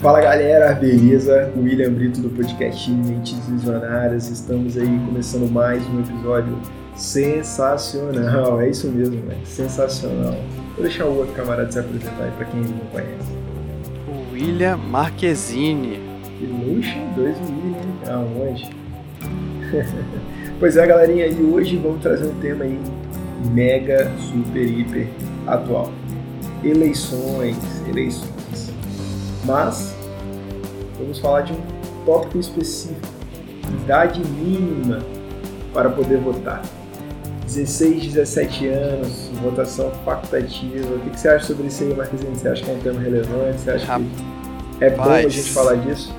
Fala galera, beleza? William Brito do podcast Mentes Visionárias. Estamos aí começando mais um episódio sensacional. É isso mesmo, né? Sensacional. Vou deixar o outro camarada se apresentar aí pra quem não conhece. O William Marquezine. Luxa, dois William, aonde? pois é, galerinha, e hoje vamos trazer um tema aí mega, super, hiper atual. Eleições, eleições. Mas vamos falar de um tópico específico, idade mínima para poder votar. 16, 17 anos, votação facultativa. O que você acha sobre isso aí, Marquezinho? Você acha que é um tema relevante? Você acha que é bom a gente falar disso?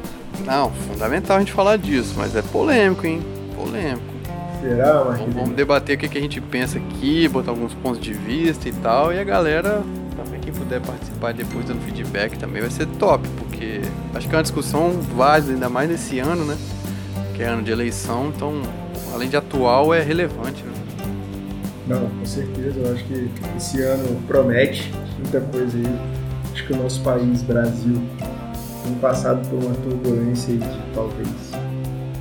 Não, fundamental a gente falar disso, mas é polêmico, hein? Polêmico. Será, Marquezinho? Vamos debater o que a gente pensa aqui, botar alguns pontos de vista e tal, e a galera puder participar depois dando feedback também vai ser top, porque acho que é uma discussão válida, ainda mais nesse ano, né? Que é ano de eleição, então, além de atual, é relevante, né? Não, com certeza, eu acho que esse ano promete muita coisa aí. Acho que o nosso país, Brasil, tem passado por uma turbulência de talvez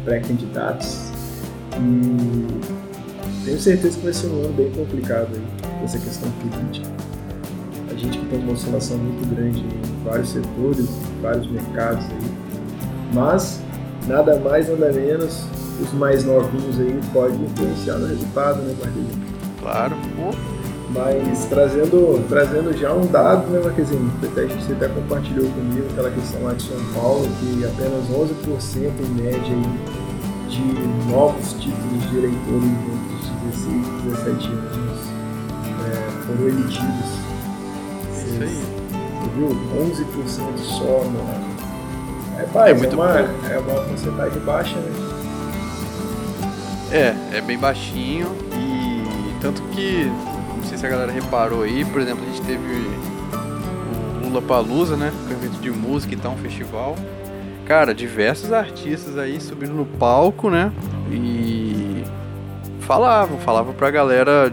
pré-candidatos e tenho certeza que vai ser um ano bem complicado aí, essa questão política a gente que tem uma oscilação muito grande em vários setores, em vários mercados aí. Mas, nada mais, nada menos, os mais novinhos aí podem influenciar no resultado, né, Marquezinho? Claro. Mas trazendo, trazendo já um dado, né, Marquezinho? Você até compartilhou comigo aquela questão lá de São Paulo, que apenas 11% em média aí de novos títulos de eleitores entre os 16 e 17 anos é, foram emitidos isso aí. Viu? 11% só, mano. É, pai, é, muito é, uma, é uma porcentagem baixa, né? É, é bem baixinho e tanto que, não sei se a galera reparou aí, por exemplo, a gente teve o Lula Palusa, né? É um evento de música e tal, um festival. Cara, diversos artistas aí subindo no palco, né? E falavam, falavam pra galera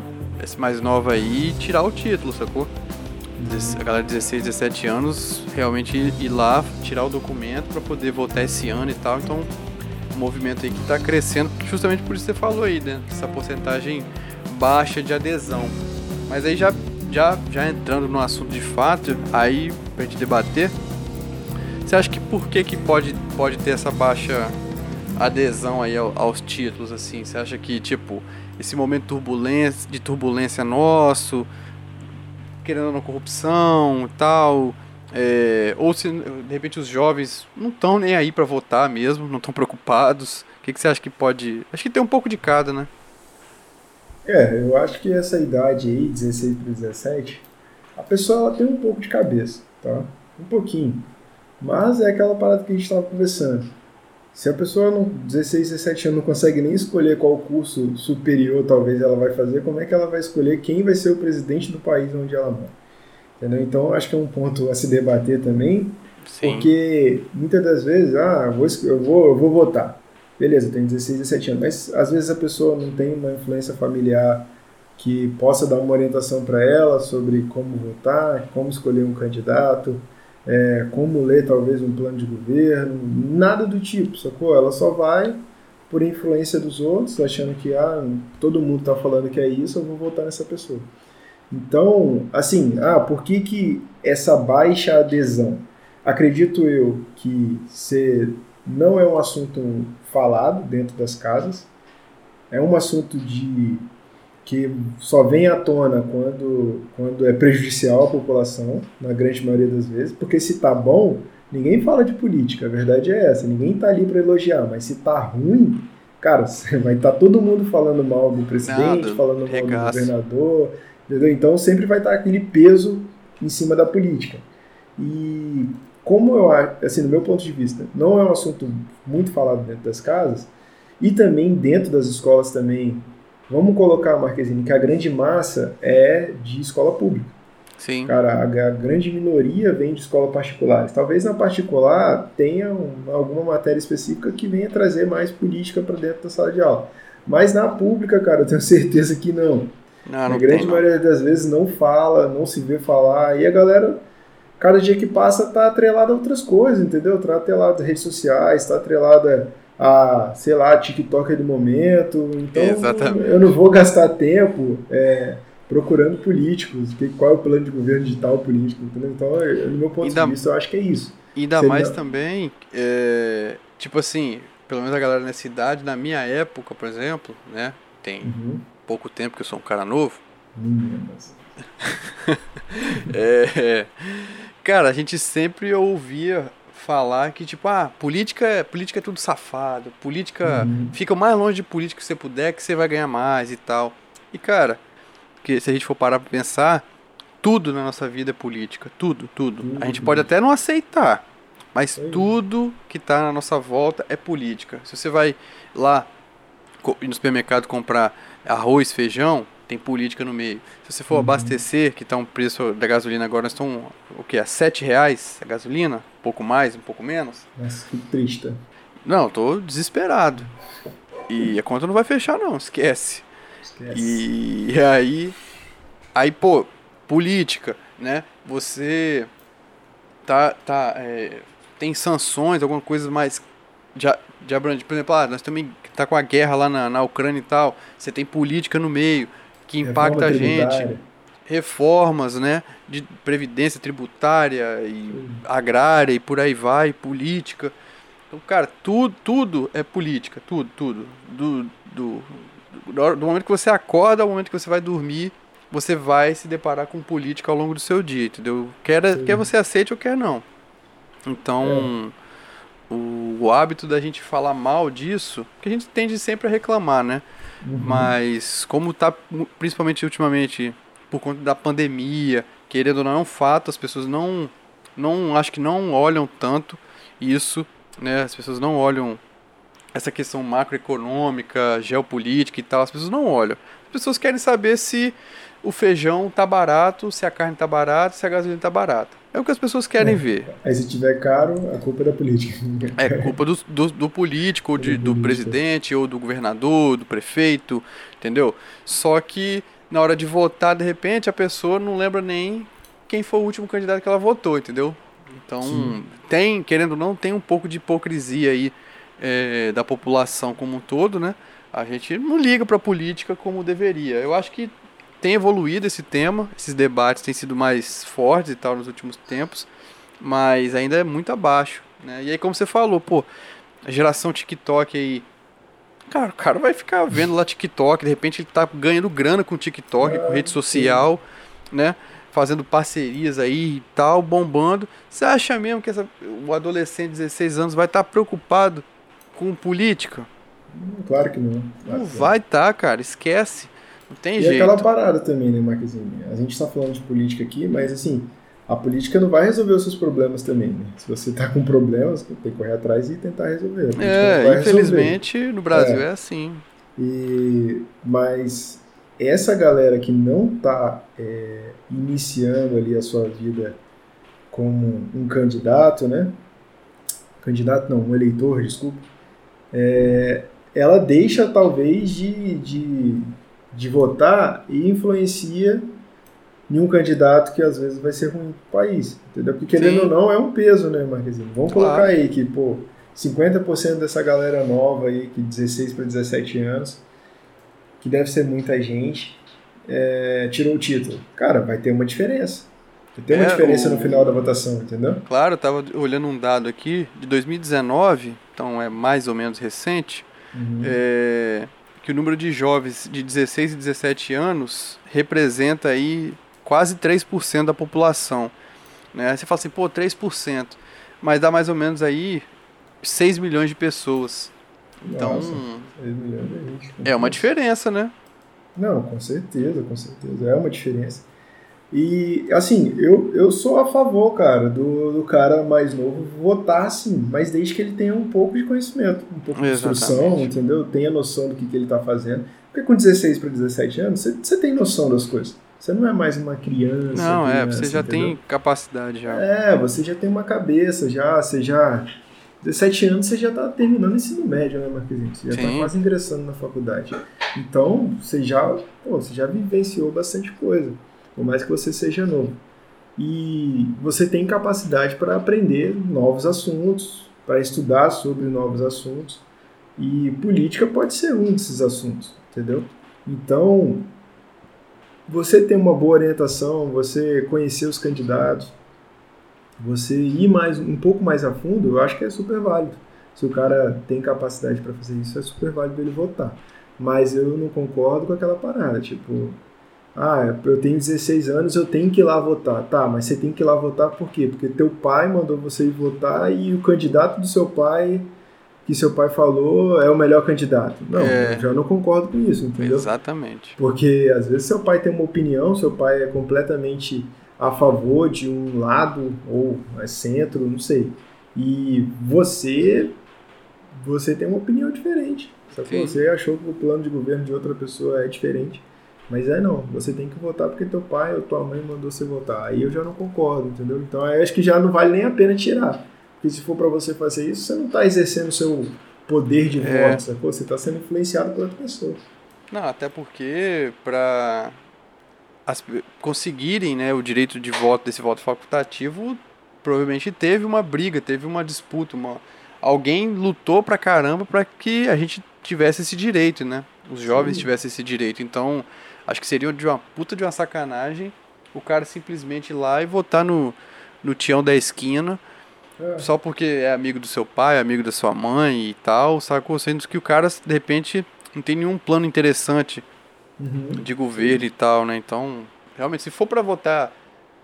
mais nova aí tirar o título, sacou? A galera de 16, 17 anos realmente ir lá, tirar o documento para poder votar esse ano e tal. Então, um movimento aí que está crescendo, justamente por isso que você falou aí, né? Essa porcentagem baixa de adesão. Mas aí já, já, já entrando no assunto de fato, aí pra gente debater, você acha que por que, que pode, pode ter essa baixa adesão aí aos títulos, assim? Você acha que, tipo, esse momento turbulência, de turbulência nosso, querendo uma corrupção e tal. É, ou se de repente os jovens não estão nem aí para votar mesmo, não estão preocupados. O que, que você acha que pode. Acho que tem um pouco de cada, né? É, eu acho que essa idade aí, 16 para 17, a pessoa ela tem um pouco de cabeça, tá? Um pouquinho. Mas é aquela parada que a gente estava conversando. Se a pessoa não 16, 17 anos não consegue nem escolher qual curso superior talvez ela vai fazer, como é que ela vai escolher quem vai ser o presidente do país onde ela mora? Entendeu? Então acho que é um ponto a se debater também, Sim. porque muitas das vezes, ah, eu vou, eu vou, eu vou votar. Beleza, tem 16, 17 anos, mas às vezes a pessoa não tem uma influência familiar que possa dar uma orientação para ela sobre como votar, como escolher um candidato, é, como ler talvez um plano de governo, nada do tipo, sacou? Ela só vai por influência dos outros, achando que ah, todo mundo está falando que é isso, eu vou votar nessa pessoa. Então, assim, ah, por que, que essa baixa adesão? Acredito eu que se não é um assunto falado dentro das casas, é um assunto de que só vem à tona quando, quando é prejudicial à população, na grande maioria das vezes, porque se tá bom, ninguém fala de política, a verdade é essa, ninguém tá ali para elogiar, mas se tá ruim, cara, vai estar tá todo mundo falando mal do presidente, Nada, falando mal regaço. do governador, entendeu? Então sempre vai estar tá aquele peso em cima da política. E como eu assim, no meu ponto de vista, não é um assunto muito falado dentro das casas, e também dentro das escolas também Vamos colocar, Marquezine, que a grande massa é de escola pública. Sim. Cara, a, a grande minoria vem de escola particular. Talvez na particular tenha um, alguma matéria específica que venha trazer mais política para dentro da sala de aula. Mas na pública, cara, eu tenho certeza que não. Não, não a grande tem, maioria das vezes não fala, não se vê falar. E a galera cada dia que passa tá atrelado a outras coisas, entendeu? Tá atrelado a redes sociais, tá atrelado a, sei lá, TikTok do momento. Então, Exatamente. eu não vou gastar tempo é, procurando políticos, que, qual é o plano de governo digital político, entendeu? Então, eu, no meu ponto ainda, de vista, eu acho que é isso. Ainda Seria... mais também, é, tipo assim, pelo menos a galera nessa idade, na minha época, por exemplo, né? Tem uhum. pouco tempo que eu sou um cara novo. Meninas. é, cara, a gente sempre ouvia falar que, tipo, ah, política, política é tudo safado, política. Uhum. Fica o mais longe de política que você puder, que você vai ganhar mais e tal. E, cara, que se a gente for parar pra pensar, tudo na nossa vida é política. Tudo, tudo. Uhum. A gente pode até não aceitar, mas tudo que tá na nossa volta é política. Se você vai lá no supermercado comprar arroz, feijão, tem política no meio. Se você for uhum. abastecer, que está um preço da gasolina agora, estão o que? A 7 reais a gasolina? Um pouco mais, um pouco menos? Nossa, que triste. Não, tô desesperado. E a conta não vai fechar não, esquece. Esquece. E aí, aí pô, política, né? Você tá, tá, é, tem sanções, alguma coisa mais de, de abrangente. Por exemplo, ah, nós também tá com a guerra lá na, na Ucrânia e tal. Você tem política no meio que impacta a gente. Reformas, né? De previdência tributária e agrária e por aí vai, política. Então, cara, tudo, tudo é política, tudo, tudo. Do, do, do, do momento que você acorda ao momento que você vai dormir, você vai se deparar com política ao longo do seu dia, entendeu? Quer, quer você aceite ou quer não. Então, é. o, o hábito da gente falar mal disso, que a gente tende sempre a reclamar, né? Uhum. Mas como tá, principalmente ultimamente, por conta da pandemia, querendo ou não, é um fato, as pessoas não, não acho que não olham tanto isso, né? As pessoas não olham essa questão macroeconômica, geopolítica e tal, as pessoas não olham. As pessoas querem saber se o feijão tá barato, se a carne tá barata, se a gasolina tá barata. É o que as pessoas querem é. ver. Aí se tiver caro, a culpa é da política. É culpa do, do, do político, de, do presidente, ou do governador, do prefeito, entendeu? Só que na hora de votar, de repente, a pessoa não lembra nem quem foi o último candidato que ela votou, entendeu? Então, Sim. tem, querendo ou não, tem um pouco de hipocrisia aí é, da população como um todo, né? A gente não liga para a política como deveria. Eu acho que tem evoluído esse tema, esses debates têm sido mais fortes e tal nos últimos tempos, mas ainda é muito abaixo, né? E aí como você falou, pô, a geração TikTok aí, cara, o cara vai ficar vendo lá TikTok, de repente ele tá ganhando grana com TikTok, com rede social, sim. né? Fazendo parcerias aí e tal, bombando. Você acha mesmo que essa, o adolescente de 16 anos vai estar tá preocupado com política? Claro que não. Claro não vai estar, tá, cara, esquece. Não tem e jeito. E aquela parada também, né, Marquezinho? A gente está falando de política aqui, mas assim, a política não vai resolver os seus problemas também, né? Se você está com problemas, tem que correr atrás e tentar resolver. É, infelizmente resolver. no Brasil é. é, assim. E, mas essa galera que não está é, iniciando ali a sua vida como um candidato, né? Candidato não, um eleitor, desculpa. É, ela deixa talvez de, de de votar e influencia em um candidato que às vezes vai ser ruim para o país. Entendeu? Porque querendo Sim. ou não, é um peso, né, Marquezinho? Vamos claro. colocar aí que, pô, 50% dessa galera nova aí, que 16 para 17 anos, que deve ser muita gente, é, tirou o título. Cara, vai ter uma diferença. Vai ter uma é, diferença o... no final da votação, entendeu? Claro, eu tava olhando um dado aqui de 2019, então é mais ou menos recente. Uhum. É que o número de jovens de 16 e 17 anos representa aí quase 3% da população. Né? Você fala assim, pô, 3%, mas dá mais ou menos aí 6 milhões de pessoas. Então, Nossa, é, é uma diferença, né? Não, com certeza, com certeza. É uma diferença. E, assim, eu, eu sou a favor, cara, do, do cara mais novo votar, sim, mas desde que ele tenha um pouco de conhecimento, um pouco de instrução, entendeu? Tenha noção do que, que ele está fazendo. Porque com 16 para 17 anos, você, você tem noção das coisas. Você não é mais uma criança. Não, criança, é, você já entendeu? tem capacidade já. É, você já tem uma cabeça, já, você já. 17 anos você já está terminando o ensino médio, né, Marquezinho? Você já está quase ingressando na faculdade. Então, você já, pô, você já vivenciou bastante coisa por mais que você seja novo. e você tem capacidade para aprender novos assuntos, para estudar sobre novos assuntos. E política pode ser um desses assuntos, entendeu? Então, você ter uma boa orientação, você conhecer os candidatos, você ir mais um pouco mais a fundo, eu acho que é super válido. Se o cara tem capacidade para fazer isso, é super válido ele votar. Mas eu não concordo com aquela parada, tipo, ah, eu tenho 16 anos, eu tenho que ir lá votar. Tá, mas você tem que ir lá votar por quê? Porque teu pai mandou você ir votar e o candidato do seu pai, que seu pai falou, é o melhor candidato. Não, é. eu já não concordo com isso, entendeu? Exatamente. Porque às vezes seu pai tem uma opinião, seu pai é completamente a favor de um lado ou é centro, não sei. E você você tem uma opinião diferente. Você achou que o plano de governo de outra pessoa é diferente. Mas é não, você tem que votar porque teu pai ou tua mãe mandou você votar. Aí eu já não concordo, entendeu? Então eu acho que já não vale nem a pena tirar. Porque se for para você fazer isso, você não está exercendo o seu poder de é. voto, sacou? Você está sendo influenciado por outra pessoa. Não, até porque para conseguirem né, o direito de voto desse voto facultativo, provavelmente teve uma briga, teve uma disputa, uma... alguém lutou pra caramba para que a gente tivesse esse direito, né? Os jovens Sim. tivessem esse direito. Então, Acho que seria de uma puta de uma sacanagem o cara simplesmente ir lá e votar no, no Tião da esquina. É. Só porque é amigo do seu pai, amigo da sua mãe e tal, sacou? Sendo que o cara, de repente, não tem nenhum plano interessante uhum. de governo e tal, né? Então, realmente, se for para votar,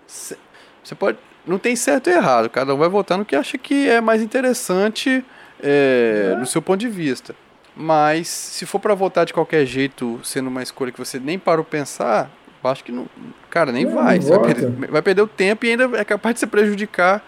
você pode. Não tem certo e errado, cada um vai votar no que acha que é mais interessante é, é. no seu ponto de vista. Mas se for para votar de qualquer jeito, sendo uma escolha que você nem parou pensar, eu acho que não. Cara, nem não, vai. Não você vai perder, vai perder, o tempo e ainda é capaz de se prejudicar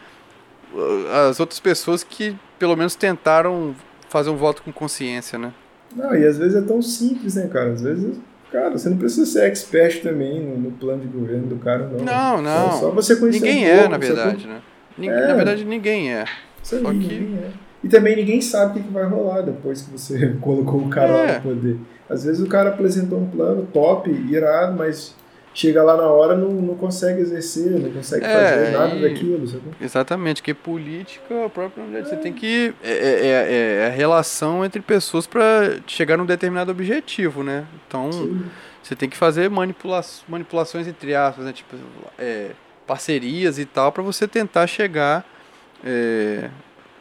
uh, as outras pessoas que pelo menos tentaram fazer um voto com consciência, né? Não, e às vezes é tão simples, né, cara? Às vezes, cara, você não precisa ser expert também no, no plano de governo do cara, não. Não, não. É só você conhecer Ninguém um pouco, é, na verdade, né? é. Na verdade, ninguém é. Isso aí, só que... ninguém é. E também ninguém sabe o que, vai rolar depois que você colocou o cara é. lá no poder. Às vezes o cara apresentou um plano top, irado, mas chega lá na hora não, não consegue exercer, não consegue é, fazer nada e... daquilo. Sabe? Exatamente, que política, a própria é. você tem que. É, é, é, é a relação entre pessoas para chegar num determinado objetivo, né? Então Sim. você tem que fazer manipula manipulações entre aspas, né? Tipo, é, parcerias e tal, para você tentar chegar.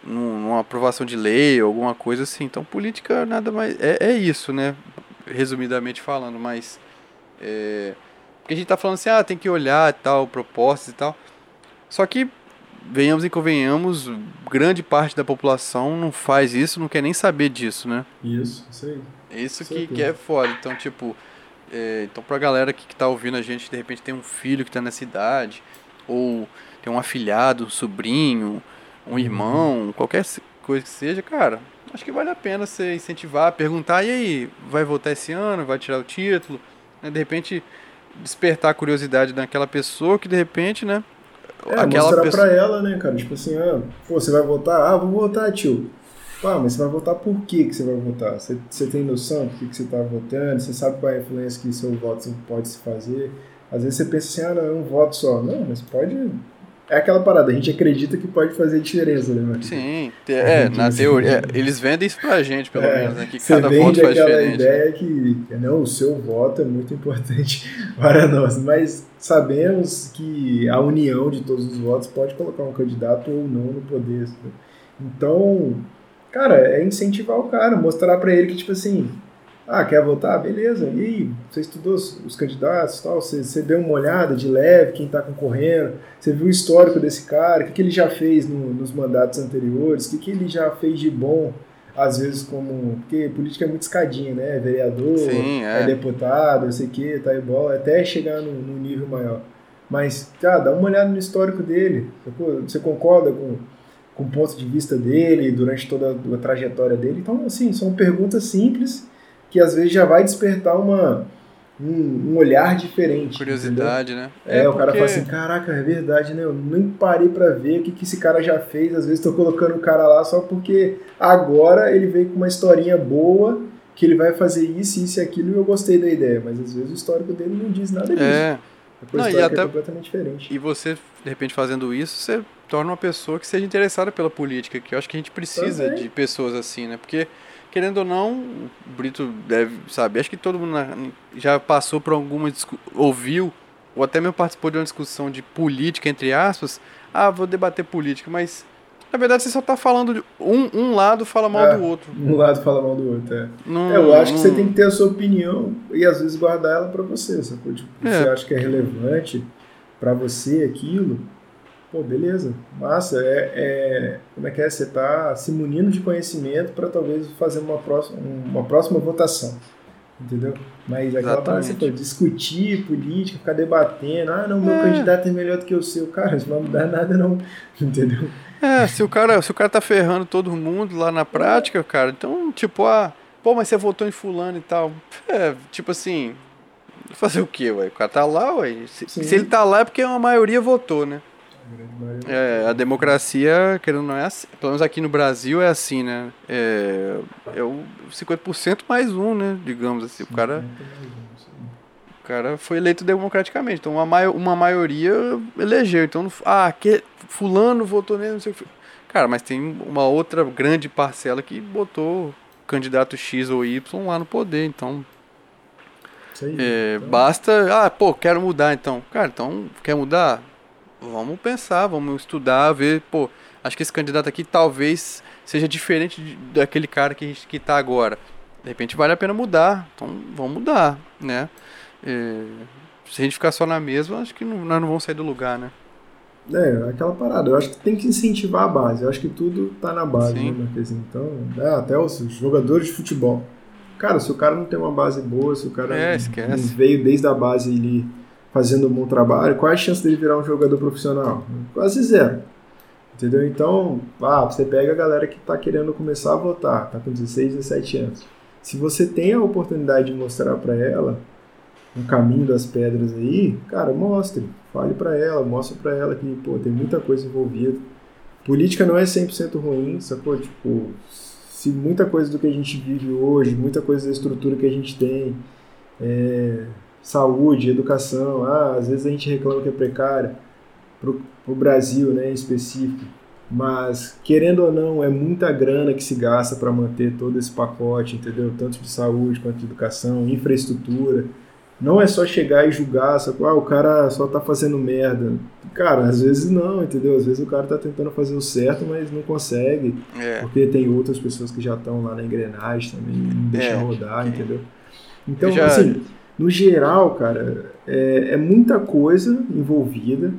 Numa aprovação de lei alguma coisa assim. Então, política nada mais. É, é isso, né? Resumidamente falando, mas. É, porque a gente tá falando assim, ah, tem que olhar e tal, propostas e tal. Só que, venhamos e convenhamos, grande parte da população não faz isso, não quer nem saber disso, né? Isso, isso aí. Isso que, que é foda. Então, tipo. É, então, pra galera que, que tá ouvindo a gente, de repente tem um filho que tá nessa idade, ou tem um afilhado, um sobrinho, um irmão, qualquer coisa que seja, cara, acho que vale a pena você incentivar, perguntar, e aí, vai votar esse ano, vai tirar o título, né? de repente despertar a curiosidade daquela pessoa que de repente, né? É, aquela mostrar pessoa... pra ela, né, cara? Tipo assim, ah, pô, você vai votar? Ah, vou votar, tio. Ah, mas você vai votar por que, que você vai votar? Você, você tem noção do que, que você está votando? Você sabe qual é a influência que seu voto pode se fazer? Às vezes você pensa assim, ah, não, é um voto só. Não, mas pode é aquela parada, a gente acredita que pode fazer diferença, né, mano? Sim, é, na teoria, é, eles vendem isso pra gente, pelo é, menos, né? Que cada voto faz aquela diferente. ideia que, não, o seu voto é muito importante para nós, mas sabemos que a união de todos os votos pode colocar um candidato ou não no poder. Né? Então, cara, é incentivar o cara, mostrar para ele que, tipo assim, ah, quer votar? Beleza. E aí, você estudou os, os candidatos tal? Você, você, deu uma olhada de leve, quem está concorrendo? Você viu o histórico desse cara? O que, que ele já fez no, nos mandatos anteriores? O que, que ele já fez de bom? Às vezes, como. Porque política é muito escadinha, né? Vereador, Sim, é. é. deputado, não sei o que, tá aí bola, até chegar no, no nível maior. Mas, cara, dá uma olhada no histórico dele. Você concorda com, com o ponto de vista dele durante toda a trajetória dele? Então, assim, são perguntas simples que às vezes já vai despertar uma, um, um olhar diferente. Curiosidade, entendeu? né? É, é o cara fala assim, caraca, é verdade, né? Eu nem parei para ver o que, que esse cara já fez. Às vezes tô colocando o cara lá só porque agora ele veio com uma historinha boa que ele vai fazer isso, isso e aquilo e eu gostei da ideia. Mas às vezes o histórico dele não diz nada disso. É. Não, e até, é completamente diferente. E você, de repente, fazendo isso, você torna uma pessoa que seja interessada pela política, que eu acho que a gente precisa Também. de pessoas assim, né? Porque, querendo ou não, o Brito deve saber, acho que todo mundo já passou por alguma, ouviu, ou até mesmo participou de uma discussão de política, entre aspas, ah, vou debater política, mas na verdade, você só tá falando de um, um lado fala mal é, do outro. Um lado fala mal do outro, é. Não, é eu acho não... que você tem que ter a sua opinião e às vezes guardar ela para você. Sacou? Tipo, é. Você acha que é relevante para você aquilo, pô, beleza, massa. É, é, como é que é? Você tá se munindo de conhecimento para talvez fazer uma próxima, uma próxima votação. Entendeu? Mas aquela parada você foi discutir política, ficar debatendo, ah, não, meu é. candidato é melhor do que o seu. Cara, isso não vai mudar nada, não. Entendeu? É, se o cara, se o cara tá ferrando todo mundo lá na prática, cara, então, tipo, ah, pô, mas você votou em fulano e tal. É, tipo assim, fazer o quê, ué? O cara tá lá, ué. Se, se, ele tá lá é porque a maioria votou, né? É, a democracia, querendo não é assim, pelo menos aqui no Brasil é assim, né? É, é o 50% mais um, né? Digamos assim, o cara o cara foi eleito democraticamente, então uma, uma maioria elegeu, então ah, que fulano votou nele, não sei o que. Cara, mas tem uma outra grande parcela que botou candidato X ou Y lá no poder, então. Aí, é, então... Basta. Ah, pô, quero mudar então. Cara, então, quer mudar? Vamos pensar, vamos estudar, ver, pô, acho que esse candidato aqui talvez seja diferente de, daquele cara que, que tá agora. De repente vale a pena mudar, então vamos mudar, né? É, se a gente ficar só na mesma, acho que não, nós não vamos sair do lugar, né? É, aquela parada. Eu acho que tem que incentivar a base. Eu acho que tudo tá na base, Sim. né, Marquês? Então, é, até os jogadores de futebol. Cara, se o cara não tem uma base boa, se o cara é, não, veio desde a base ali fazendo um bom trabalho, qual é a chance dele virar um jogador profissional? Quase zero. Entendeu? Então, ah, você pega a galera que tá querendo começar a votar, tá com 16, 17 anos. Se você tem a oportunidade de mostrar para ela um caminho das pedras aí, cara, mostre fale para ela, mostre para ela que, pô, tem muita coisa envolvida. Política não é 100% ruim, sacou? Tipo, se muita coisa do que a gente vive hoje, muita coisa da estrutura que a gente tem, é, saúde, educação, ah, às vezes a gente reclama que é precária, pro, pro Brasil, né, em específico, mas querendo ou não, é muita grana que se gasta para manter todo esse pacote, entendeu? Tanto de saúde quanto de educação, infraestrutura. Não é só chegar e julgar, só, ah, o cara só tá fazendo merda. Cara, às vezes não, entendeu? Às vezes o cara tá tentando fazer o certo, mas não consegue. É. Porque tem outras pessoas que já estão lá na engrenagem também, não deixam é. rodar, entendeu? Então, já... assim, no geral, cara, é, é muita coisa envolvida.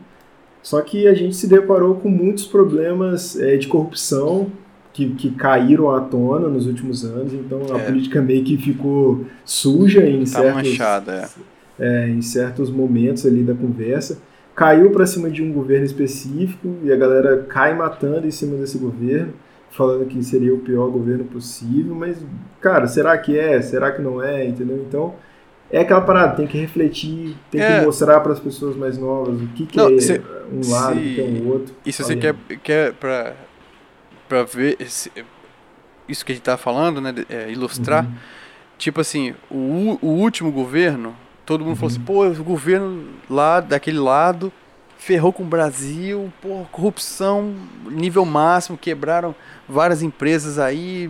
Só que a gente se deparou com muitos problemas é, de corrupção que, que caíram à tona nos últimos anos, então a é. política meio que ficou suja em, tá certos, manchada, é. É, em certos momentos ali da conversa. Caiu para cima de um governo específico e a galera cai matando em cima desse governo, falando que seria o pior governo possível, mas, cara, será que é? Será que não é? Entendeu? Então, é aquela parada, tem que refletir, tem é. que mostrar para as pessoas mais novas o que, que não, é se, um lado, se, o que é um outro. E se você quer, quer para para ver esse, isso que a gente tá falando, né, é, ilustrar. Uhum. Tipo assim, o, o último governo, todo mundo uhum. falou assim, pô, o governo lá daquele lado ferrou com o Brasil, pô, corrupção nível máximo, quebraram várias empresas aí,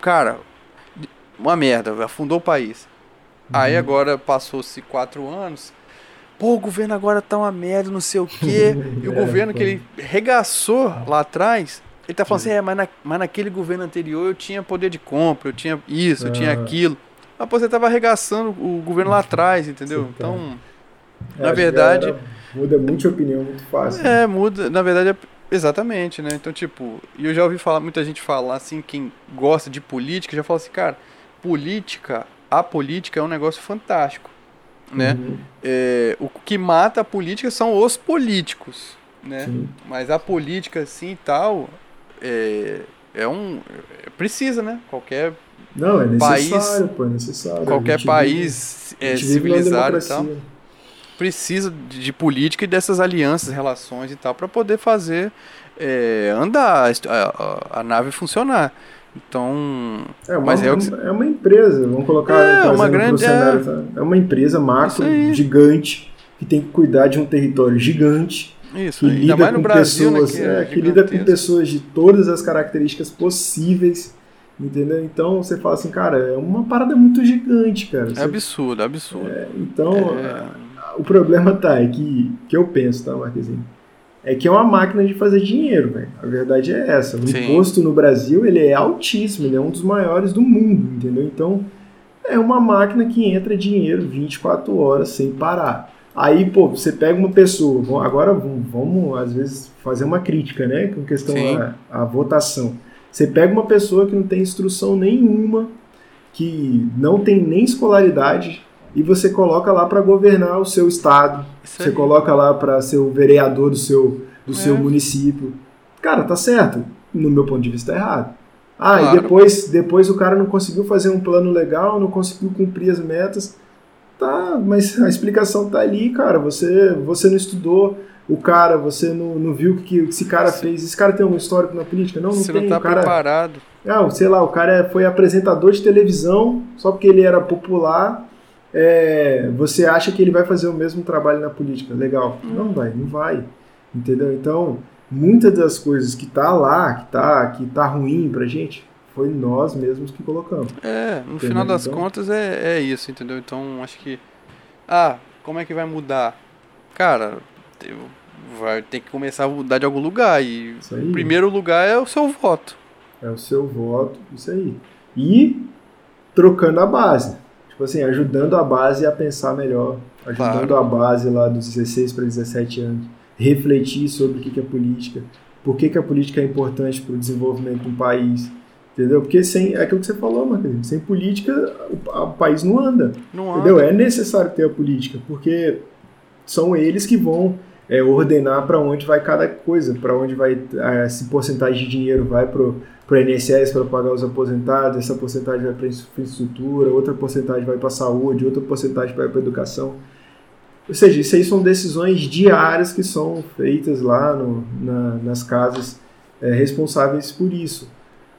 cara, uma merda, afundou o país. Uhum. Aí agora passou-se quatro anos, pô, o governo agora tá uma merda, não sei o quê, e o é, governo que ele regaçou lá atrás ele tá falando assim, é, mas, na, mas naquele governo anterior eu tinha poder de compra, eu tinha isso, eu tinha ah. aquilo. Mas pô, você tava arregaçando o governo lá atrás, entendeu? Então, é, na verdade. Muda muito de opinião muito fácil. É, muda, na verdade, é, exatamente, né? Então, tipo, e eu já ouvi falar, muita gente falar assim, quem gosta de política, já fala assim, cara, política, a política é um negócio fantástico. Né? Uhum. É, o que mata a política são os políticos, né? Sim. Mas a política assim e tal, é, é um. É, precisa, né? Qualquer Não, é necessário, país, pô, é necessário. Qualquer país vive, é, civilizado e tal. Precisa de, de, política e dessas alianças, relações e tal, para poder fazer é, andar, a, a, a nave funcionar. Então. É uma, mas é, que... é uma empresa, vamos colocar é, uma grande, cenário, é... é uma empresa macro, gigante que tem que cuidar de um território gigante. Isso, que lida com Brasil, pessoas, né, que, é, que lida com pessoas de todas as características possíveis, entendeu? Então você fala assim, cara, é uma parada muito gigante, cara. Você, é absurdo, é absurdo. É, então, é... o problema tá, é que, que eu penso, tá, Marquezinho? É que é uma máquina de fazer dinheiro, velho. A verdade é essa. O Sim. imposto no Brasil, ele é altíssimo, ele é um dos maiores do mundo, entendeu? Então, é uma máquina que entra dinheiro 24 horas sem parar. Aí, pô, você pega uma pessoa, agora vamos, vamos às vezes fazer uma crítica, né, com questão à, votação. Você pega uma pessoa que não tem instrução nenhuma, que não tem nem escolaridade, e você coloca lá para governar o seu estado. Você coloca lá para ser o vereador do seu, do é. seu município. Cara, tá certo. No meu ponto de vista, tá errado. Ah, claro. e depois, depois o cara não conseguiu fazer um plano legal, não conseguiu cumprir as metas. Tá, mas a explicação tá ali, cara. Você, você não estudou o cara, você não, não viu o que, que esse cara fez. Esse cara tem um histórico na política? Não, não você tem. Você não tá cara, preparado. Não, sei lá, o cara foi apresentador de televisão só porque ele era popular. É, você acha que ele vai fazer o mesmo trabalho na política? Legal. Hum. Não vai, não vai. Entendeu? Então, muitas das coisas que tá lá, que tá, que tá ruim pra gente, foi nós mesmos que colocamos. É, no entendeu? final das então, contas é, é isso, entendeu? Então acho que. Ah, como é que vai mudar? Cara, vai ter que começar a mudar de algum lugar. E o primeiro lugar é o seu voto. É o seu voto, isso aí. E trocando a base. Tipo assim, ajudando a base a pensar melhor. Ajudando claro. a base lá dos 16 para 17 anos. Refletir sobre o que é política. Por que, que a política é importante para o desenvolvimento de um país Entendeu? Porque sem é aquilo que você falou, Marquinhos, sem política o, o, país não anda. Não entendeu? Anda. É necessário ter a política, porque são eles que vão é, ordenar para onde vai cada coisa, para onde vai é, esse porcentagem de dinheiro vai para o INSS para pagar os aposentados, essa porcentagem vai para infraestrutura, outra porcentagem vai para a saúde, outra porcentagem vai para a educação. Ou seja, isso aí são decisões diárias que são feitas lá no, na, nas casas é, responsáveis por isso.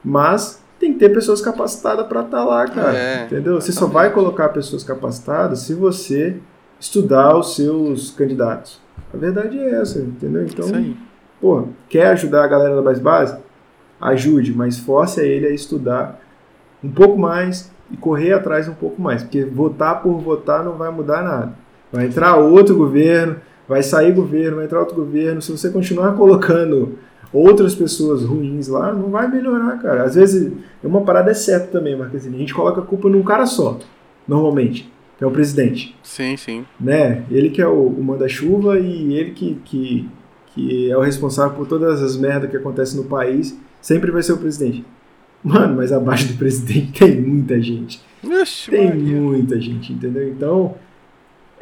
Mas tem que ter pessoas capacitadas para estar tá lá, cara. É, entendeu? Você só vai colocar pessoas capacitadas se você estudar os seus candidatos. A verdade é essa, entendeu? Então, pô, quer ajudar a galera da mais base? Ajude, mas force a ele a estudar um pouco mais e correr atrás um pouco mais, porque votar por votar não vai mudar nada. Vai entrar outro governo, vai sair governo, vai entrar outro governo. Se você continuar colocando outras pessoas ruins lá, não vai melhorar, cara. Às vezes, uma parada é certa também, Marquezine. A gente coloca a culpa num cara só, normalmente, que é o presidente. Sim, sim. Né? Ele que é o, o manda-chuva e ele que, que, que é o responsável por todas as merdas que acontecem no país, sempre vai ser o presidente. Mano, mas abaixo do presidente tem muita gente. Ixi, tem Maria. muita gente, entendeu? Então,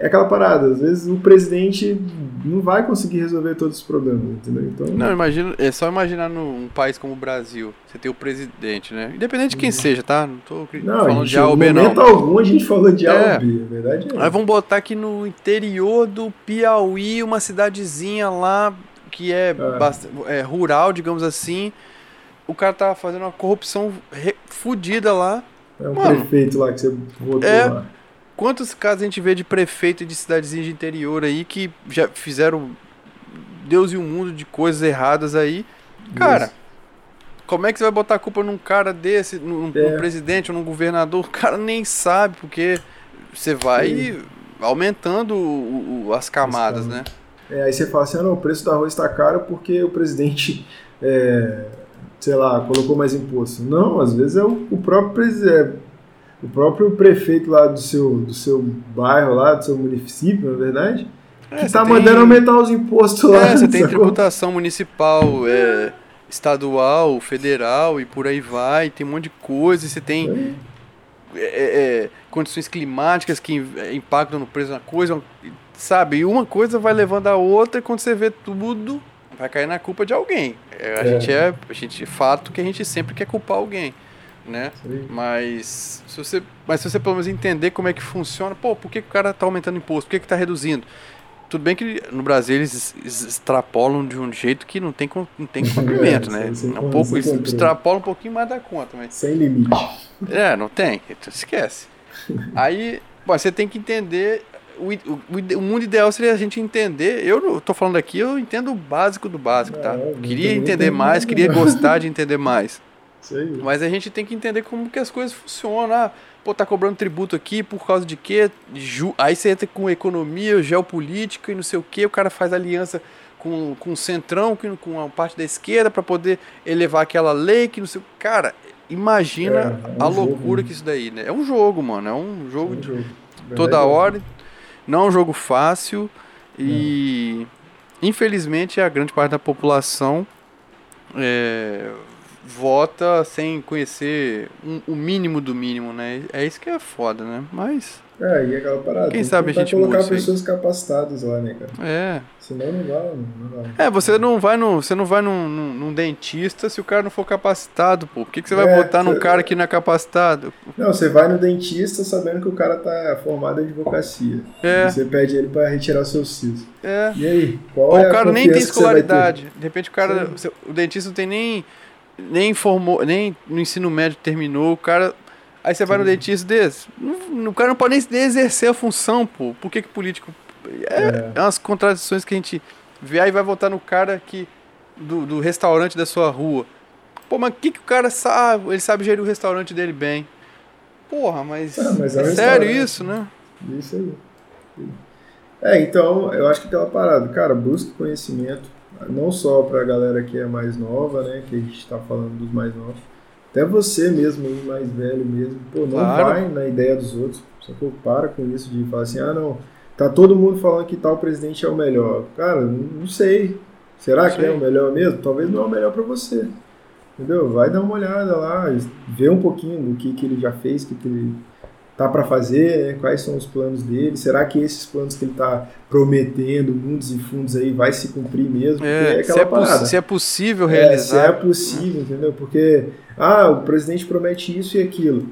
é aquela parada, às vezes o presidente não vai conseguir resolver todos os problemas, entendeu? Então, não, imagina, é só imaginar num país como o Brasil, você tem o presidente, né? Independente de quem uhum. seja, tá? Não tô não, falando gente, de A ou B, não. momento algum a gente falou de A é. ou B, a verdade é. Aí vamos botar aqui no interior do Piauí, uma cidadezinha lá que é, é. é rural, digamos assim. O cara tá fazendo uma corrupção fodida lá. É um Mano, prefeito lá que você votou é, lá. Quantos casos a gente vê de prefeito de cidadezinha de interior aí que já fizeram Deus e o mundo de coisas erradas aí? Cara, como é que você vai botar a culpa num cara desse, num, é. num presidente ou num governador? O cara nem sabe, porque você vai Sim. aumentando o, o, as camadas, né? É, aí você fala assim, ah, não, o preço do arroz está caro porque o presidente, é, sei lá, colocou mais imposto. Não, às vezes é o, o próprio presidente o próprio prefeito lá do seu, do seu bairro, lá, do seu município, na verdade, é, que está mandando tem... aumentar os impostos lá. É, você tem tributação municipal, é, estadual, federal e por aí vai, tem um monte de coisa, você tem é. é, é condições climáticas que impactam no preço da coisa, sabe? E uma coisa vai levando a outra e quando você vê tudo, vai cair na culpa de alguém. É, a gente é, a gente fato que a gente sempre quer culpar alguém né? Sim. Mas se você, mas se você pelo menos entender como é que funciona, pô, por que, que o cara está aumentando imposto? Por que que tá reduzindo? Tudo bem que no Brasil eles extrapolam de um jeito que não tem, não tem comprimento, é, né? Sem, um pouco, extrapola um pouquinho mais da conta, mas sem limite. É, não tem, então esquece. Aí, bom, você tem que entender o, o, o, mundo ideal seria a gente entender. Eu tô falando aqui, eu entendo o básico do básico, tá? É, queria entender mais, queria gostar de entender mais. Mas a gente tem que entender como que as coisas funcionam. Ah, pô, tá cobrando tributo aqui por causa de quê? Ju... Aí você entra com economia, geopolítica e não sei o quê, o cara faz aliança com, com o centrão, com a parte da esquerda para poder elevar aquela lei que não sei. Cara, imagina é, é um a loucura né? que isso daí, né? É um jogo, mano. É um jogo, é um jogo. de toda hora. Não é um jogo fácil. E infelizmente a grande parte da população é, vota sem conhecer um, o mínimo do mínimo, né? É isso que é foda, né? Mas. É, e aquela parada. Quem sabe a gente colocar pessoas capacitadas lá, né, cara? É. Senão não vai, não vai. É, você não vai no, você não vai num, num, num dentista se o cara não for capacitado, pô. Por que, que você vai é, votar num cara que não é capacitado? Não, você vai no dentista sabendo que o cara tá formado em advocacia. É. E você pede ele para retirar o seu siso. É. E aí? Qual Ou é o cara nem tem escolaridade. De repente o cara, Sim. o dentista não tem nem nem formou, nem no ensino médio terminou, o cara. Aí você vai no dentista desse. o cara não pode nem exercer a função, pô. Por que, que político. É, é. é umas contradições que a gente vê aí vai votar no cara que. Do, do restaurante da sua rua. Pô, mas o que, que o cara sabe? Ele sabe gerir o restaurante dele bem. Porra, mas. É, mas é, é sério isso, né? Isso aí. É, então, eu acho que aquela parada, cara, busque conhecimento não só para a galera que é mais nova, né, que a gente está falando dos mais novos, até você mesmo, mais velho mesmo, pô, não claro. vai na ideia dos outros, só que para com isso de falar assim, ah, não, tá todo mundo falando que tal presidente é o melhor. Cara, não sei. Será não que sei. é o melhor mesmo? Talvez não é o melhor para você. Entendeu? Vai dar uma olhada lá, ver um pouquinho do que, que ele já fez, que, que ele tá para fazer, né? quais são os planos dele, será que esses planos que ele está prometendo, mundos e fundos aí, vai se cumprir mesmo? É, é se, é se, é possível realizar. É, se é possível, entendeu? Porque, ah, o presidente promete isso e aquilo,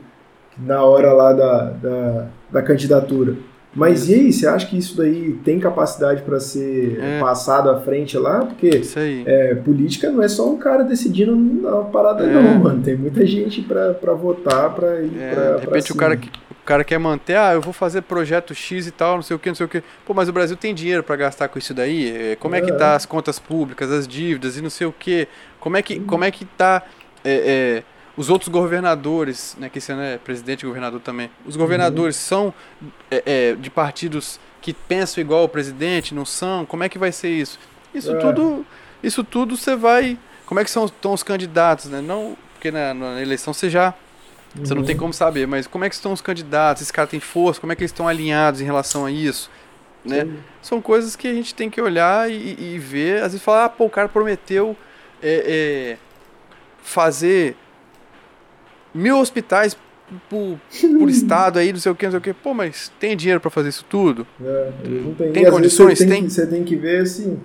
na hora lá da, da, da candidatura. Mas isso. e aí, você acha que isso daí tem capacidade para ser é. passado à frente lá? Porque é, política não é só um cara decidindo uma parada, é. não, mano. Tem muita gente para votar, para ir é. pra, De repente o cara que cara quer manter, ah, eu vou fazer projeto X e tal, não sei o que, não sei o que. Pô, mas o Brasil tem dinheiro para gastar com isso daí? É, como é que tá as contas públicas, as dívidas e não sei o que? Como é que, como é que tá é, é, os outros governadores, né, que esse ano é presidente e governador também, os governadores uhum. são é, é, de partidos que pensam igual o presidente, não são? Como é que vai ser isso? Isso é. tudo, isso tudo você vai... Como é que são, estão os candidatos, né? Não, porque na, na eleição você já você não tem como saber, mas como é que estão os candidatos? Esses caras têm força? Como é que eles estão alinhados em relação a isso? Né? São coisas que a gente tem que olhar e, e ver. Às vezes falar, ah, pô, o cara prometeu é, é, fazer mil hospitais por, por estado aí, não sei o que, não sei o que. Pô, mas tem dinheiro para fazer isso tudo? É, tem, tem condições? Você tem, tem, você tem que ver assim.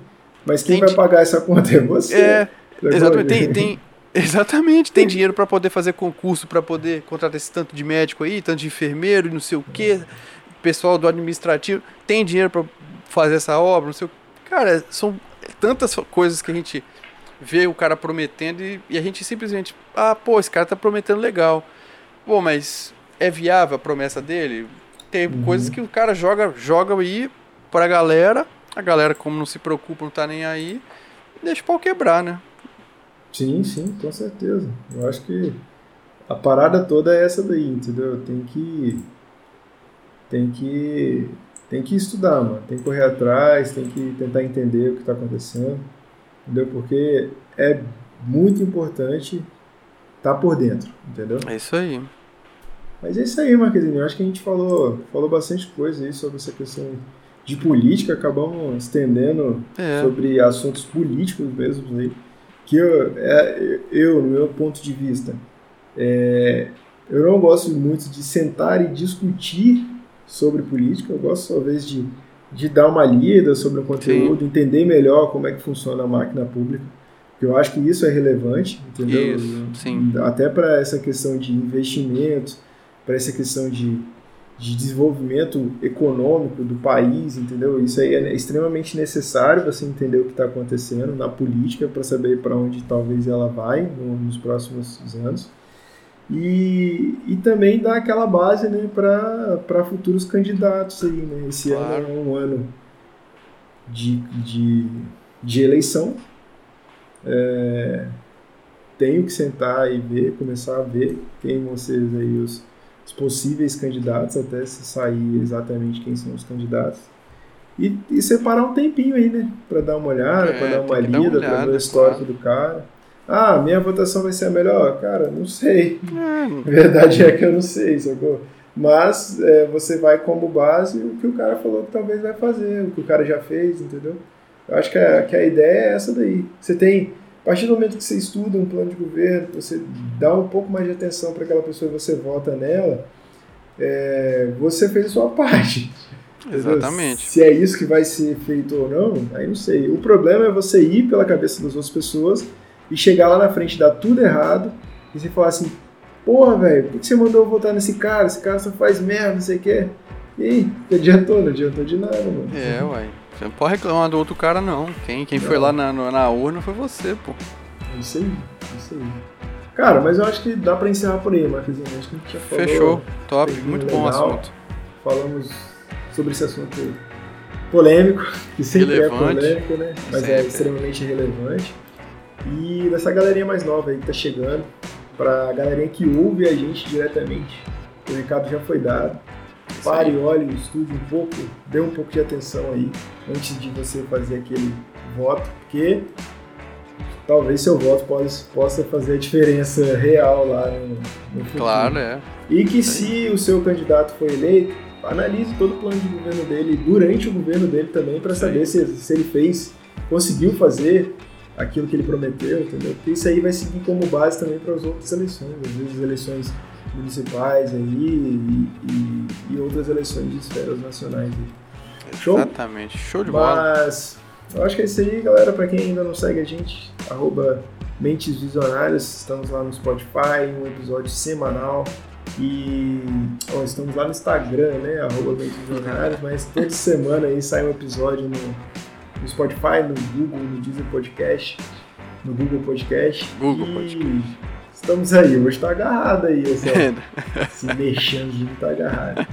Mas quem tem vai pagar essa conta é você. É, exatamente. Tem, tem, Exatamente, tem dinheiro para poder fazer concurso, para poder contratar esse tanto de médico aí, tanto de enfermeiro, não sei o quê, pessoal do administrativo, tem dinheiro para fazer essa obra, não sei o Cara, são tantas coisas que a gente vê o cara prometendo e, e, a gente simplesmente, ah, pô, esse cara tá prometendo legal. Pô, mas é viável a promessa dele? Tem uhum. coisas que o cara joga, joga aí pra galera, a galera como não se preocupa, não tá nem aí, deixa o pau quebrar, né? Sim, sim, com certeza. Eu acho que a parada toda é essa daí, entendeu? Tem que tem que tem que estudar, mano. Tem que correr atrás, tem que tentar entender o que está acontecendo, entendeu? Porque é muito importante estar tá por dentro, entendeu? É isso aí. Mas é isso aí, Marquezinho. Eu acho que a gente falou, falou bastante coisa aí sobre essa questão de política, acabamos estendendo é. sobre assuntos políticos mesmo aí que eu, é, eu, no meu ponto de vista, é, eu não gosto muito de sentar e discutir sobre política, eu gosto talvez de, de dar uma lida sobre o conteúdo, Sim. entender melhor como é que funciona a máquina pública, eu acho que isso é relevante, entendeu? Isso, sim. Até para essa questão de investimentos, para essa questão de de desenvolvimento econômico do país, entendeu? Isso aí é extremamente necessário você entender o que está acontecendo na política para saber para onde talvez ela vai nos próximos anos. E, e também dar aquela base né, para futuros candidatos aí, né? Esse Claro. ano é um ano de, de, de eleição. É, tenho que sentar e ver, começar a ver quem vão ser aí os, os possíveis candidatos, até se sair exatamente quem são os candidatos. E, e separar um tempinho aí, né? Para dar uma olhada, É, para dar uma lida, para ver o histórico claro. do cara. Ah, minha votação vai ser a melhor? Cara, não sei. É, A verdade é que eu não sei, sacou? Mas é, você vai como base o que o cara falou que talvez vai fazer, o que o cara já fez, entendeu? Eu acho que a, que a ideia é essa daí. Você tem, a partir do momento que você estuda um plano de governo, você dá um pouco mais de atenção para aquela pessoa e você vota nela, é, você fez a sua parte. exatamente. Se é isso que vai ser feito ou não, aí não sei. O problema é você ir pela cabeça das outras pessoas e chegar lá na frente e dar tudo errado e você falar assim, porra, velho, por que você mandou eu votar nesse cara? Esse cara só faz merda, não sei o quê. E aí, adiantou? Não adiantou de nada, mano. É, uai. Você não pode reclamar do outro cara, não. Quem, quem foi Não. lá na, na urna foi você, pô. É isso aí, é isso aí. Cara, mas eu acho que dá pra encerrar por aí, Marquezinho. Acho que a gente já falou. Fechou. Top. Foi Muito bom o legal. assunto. Falamos sobre esse assunto polêmico, que sempre Relevante. é polêmico, né? Mas é Sempre. extremamente relevante. E dessa galerinha mais nova aí que tá chegando, pra galerinha que ouve a gente diretamente, o recado já foi dado. Pare, aí. olhe, estude um pouco, dê um pouco de atenção aí antes de você fazer aquele voto, porque talvez seu voto possa, possa fazer a diferença real lá no, no futuro. Claro, é. E que se o seu candidato for eleito, analise todo o plano de governo dele durante o governo dele também para saber se, se ele fez, conseguiu fazer aquilo que ele prometeu, entendeu? Porque isso aí vai seguir como base também para as outras eleições, às vezes eleições municipais aí e, e- e outras eleições de esferas nacionais. aí. Show? Exatamente. Show de bola. Mas eu acho que é isso aí, galera. Pra quem ainda não segue a gente, arroba Mentes Visionárias, estamos lá no Spotify, um episódio semanal. E ó, estamos lá no Instagram, né? Arroba Mentes Visionárias, mas toda semana aí sai um episódio no, no Spotify, no Google, no Deezer Podcast, no Google Podcast. Google E Podcast. Estamos aí, hoje tá agarrado aí, esse, se mexendo, de tá agarrado.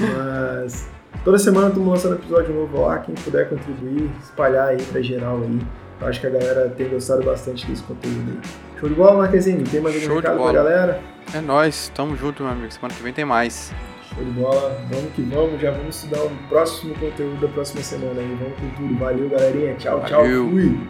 Mas toda semana estamos lançando episódio novo lá. Quem puder contribuir, espalhar aí pra geral aí. Eu acho que a galera tem gostado bastante desse conteúdo aí. Show de bola, Marquezinho? Tem mais algum Show recado pra galera? É nóis. Tamo junto, meu amigo. Semana que vem tem mais. Show de bola. Vamos que vamos. Já vamos estudar o próximo conteúdo da próxima semana aí. Vamos com tudo. Valeu, galerinha. Tchau, tchau. Valeu. Fui.